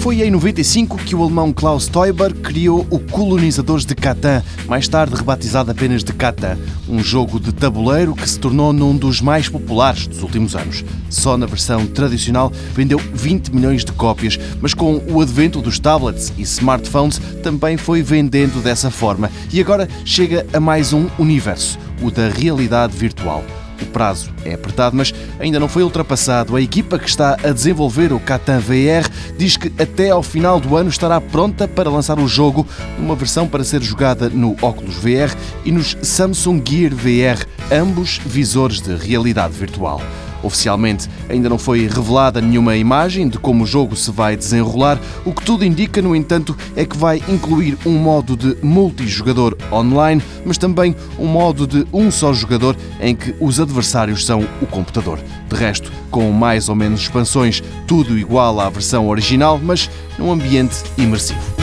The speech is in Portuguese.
Foi em 95 que o alemão Klaus Teuber criou o Colonizadores de Catan, mais tarde rebatizado apenas de Catan, um jogo de tabuleiro que se tornou num dos mais populares dos últimos anos. Só na versão tradicional vendeu 20 milhões de cópias, mas com o advento dos tablets e smartphones também foi vendendo dessa forma e agora chega a mais um universo, o da realidade virtual. O prazo é apertado, mas ainda não foi ultrapassado. A equipa que está a desenvolver o Catan VR diz que até ao final do ano estará pronta para lançar o jogo numa versão para ser jogada no Oculus VR e nos Samsung Gear VR, ambos visores de realidade virtual. Oficialmente ainda não foi revelada nenhuma imagem de como o jogo se vai desenrolar. O que tudo indica, no entanto, é que vai incluir um modo de multijogador online, mas também um modo de um só jogador em que os adversários são o computador. De resto, com mais ou menos expansões, tudo igual à versão original, mas num ambiente imersivo.